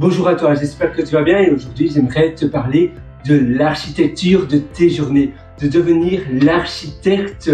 Bonjour à toi, j'espère que tu vas bien et aujourd'hui j'aimerais te parler de l'architecture de tes journées, de devenir l'architecte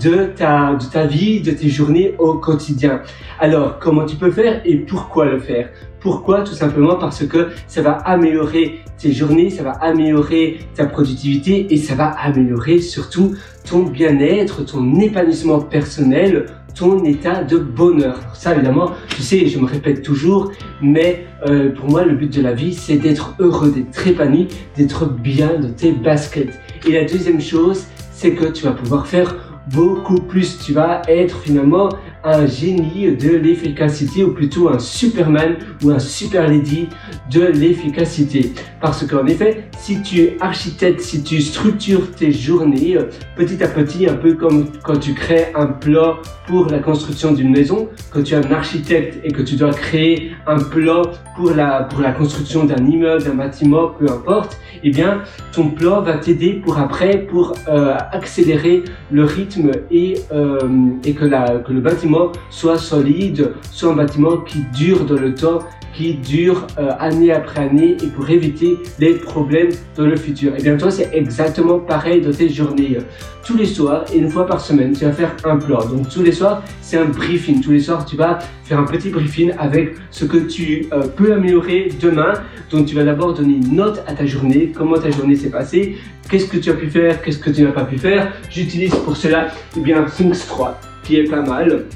de ta, vie, de tes journées au quotidien. Alors, comment tu peux faire et pourquoi le faire? Pourquoi? Tout simplement parce que ça va améliorer tes journées, ça va améliorer ta productivité et ça va améliorer surtout ton bien-être, ton épanouissement personnel, ton état de bonheur. Ça, évidemment, tu sais, je me répète toujours, mais euh, pour moi, le but de la vie, c'est d'être heureux, d'être épanoui, d'être bien de tes baskets. Et la deuxième chose, c'est que tu vas pouvoir faire beaucoup plus. Tu vas être finalement un génie de l'efficacité ou plutôt un Superman ou un Super Lady de l'efficacité. Parce qu'en effet, si tu architectes, si tu structures tes journées euh, petit à petit, un peu comme quand tu crées un plan pour la construction d'une maison, quand tu es un architecte et que tu dois créer un plan pour la, pour la construction d'un immeuble, d'un bâtiment, peu importe, eh bien, ton plan va t'aider pour après, pour euh, accélérer le rythme et, euh, et que, la, que le bâtiment soit solide, soit un bâtiment qui dure dans le temps qui dure année après année et pour éviter les problèmes dans le futur. Et bien toi, c'est exactement pareil dans tes journées. Tous les soirs une fois par semaine, tu vas faire un plan. Donc tous les soirs, c'est un briefing. Tous les soirs, tu vas faire un petit briefing avec ce que tu euh, peux améliorer demain. Donc tu vas d'abord donner une note à ta journée, comment ta journée s'est passée, qu'est-ce que tu as pu faire, qu'est-ce que tu n'as pas pu faire? J'utilise pour cela eh bien Things 3 qui est pas mal.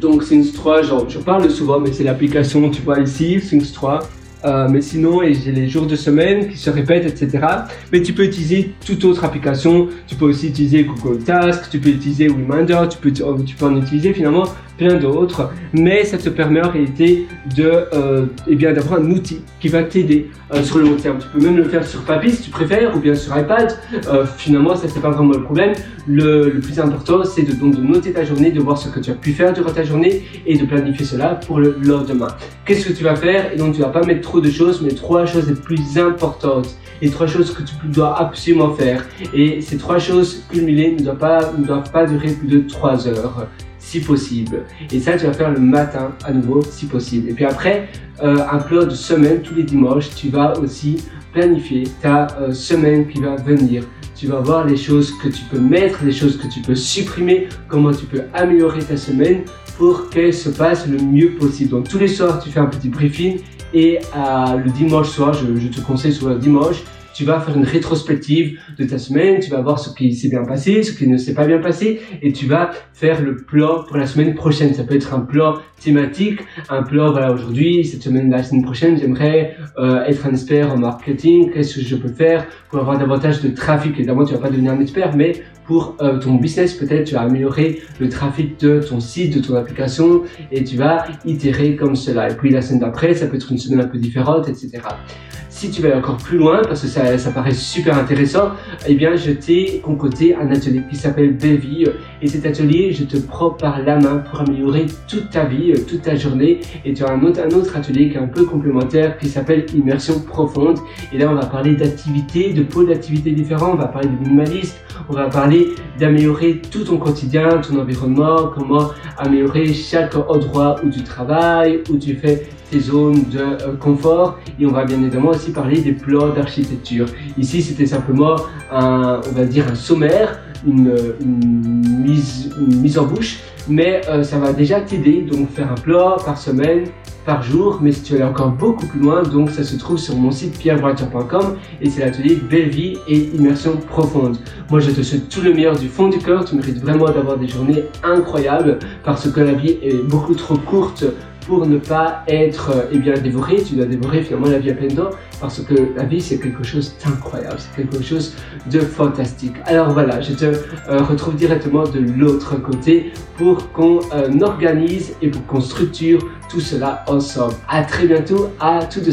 Donc Things 3, genre, je parle souvent, mais c'est l'application, tu vois ici, Things 3. Euh, mais sinon, j'ai les jours de semaine qui se répètent, etc. Mais tu peux utiliser toute autre application. Tu peux aussi utiliser Google Task, tu peux utiliser Reminder, tu peux, tu peux en utiliser finalement plein d'autres, mais ça te permet en réalité de, euh, eh bien, d'avoir un outil qui va t'aider euh, sur le long terme. Tu peux même le faire sur papier si tu préfères, ou bien sur iPad. Euh, finalement, ça c'est pas vraiment le problème. Le, le plus important, c'est de, donc, de noter ta journée, de voir ce que tu as pu faire durant ta journée et de planifier cela pour le lendemain. Qu'est-ce que tu vas faire? Et donc, tu vas pas mettre trop de choses, mais trois choses les plus importantes et trois choses que tu dois absolument faire. Et ces trois choses cumulées ne doivent pas, ne doivent pas durer plus de trois heures si possible. Et ça, tu vas faire le matin à nouveau si possible. Et puis après, euh, un plan de semaine tous les dimanches, tu vas aussi planifier ta euh, semaine qui va venir. Tu vas voir les choses que tu peux mettre, les choses que tu peux supprimer, comment tu peux améliorer ta semaine pour qu'elle se passe le mieux possible. Donc tous les soirs, tu fais un petit briefing et euh, le dimanche soir, je, je te conseille sur le dimanche, tu vas faire une rétrospective de ta semaine, tu vas voir ce qui s'est bien passé, ce qui ne s'est pas bien passé, et tu vas faire le plan pour la semaine prochaine. Ça peut être un plan thématique, un plan, voilà, aujourd'hui, cette semaine, la semaine prochaine, j'aimerais euh, être un expert en marketing, qu'est-ce que je peux faire pour avoir davantage de trafic? Évidemment, tu vas pas devenir un expert, mais pour euh, ton business, peut-être tu vas améliorer le trafic de ton site, de ton application, et tu vas itérer comme cela. Et puis la semaine d'après, ça peut être une semaine un peu différente, etc. Si tu vas encore plus loin, parce que ça, ça paraît super intéressant, eh bien, je t'ai concocté un atelier qui s'appelle Baby. Et cet atelier, je te prends par la main pour améliorer toute ta vie, toute ta journée. Et tu as un autre, un autre atelier qui est un peu complémentaire qui s'appelle Immersion profonde. Et là, on va parler d'activités, de pôles d'activités différents. On va parler de minimalisme. On va parler d'améliorer tout ton quotidien, ton environnement, comment améliorer chaque endroit où tu travailles, où tu fais zones de euh, confort. Et on va bien évidemment aussi parler des plans d'architecture. Ici, c'était simplement un, on va dire un sommaire, une, mise, une mise en bouche, mais euh, ça va déjà t'aider donc faire un plan par semaine, par jour, mais si tu veux aller encore beaucoup plus loin, donc ça se trouve sur mon site pierrevoiture.com et c'est l'atelier Belle Vie et Immersion Profonde. Moi je te souhaite tout le meilleur du fond du cœur, tu mérites vraiment d'avoir des journées incroyables parce que la vie est beaucoup trop courte pour ne pas être eh bien, dévoré. Tu dois dévorer finalement la vie à pleine dents parce que la vie c'est quelque chose d'incroyable, c'est quelque chose de fantastique. Alors voilà, je te euh, retrouve directement de l'autre côté pour qu'on euh, organise et pour qu'on structure tout cela ensemble. À très bientôt, à tout de suite.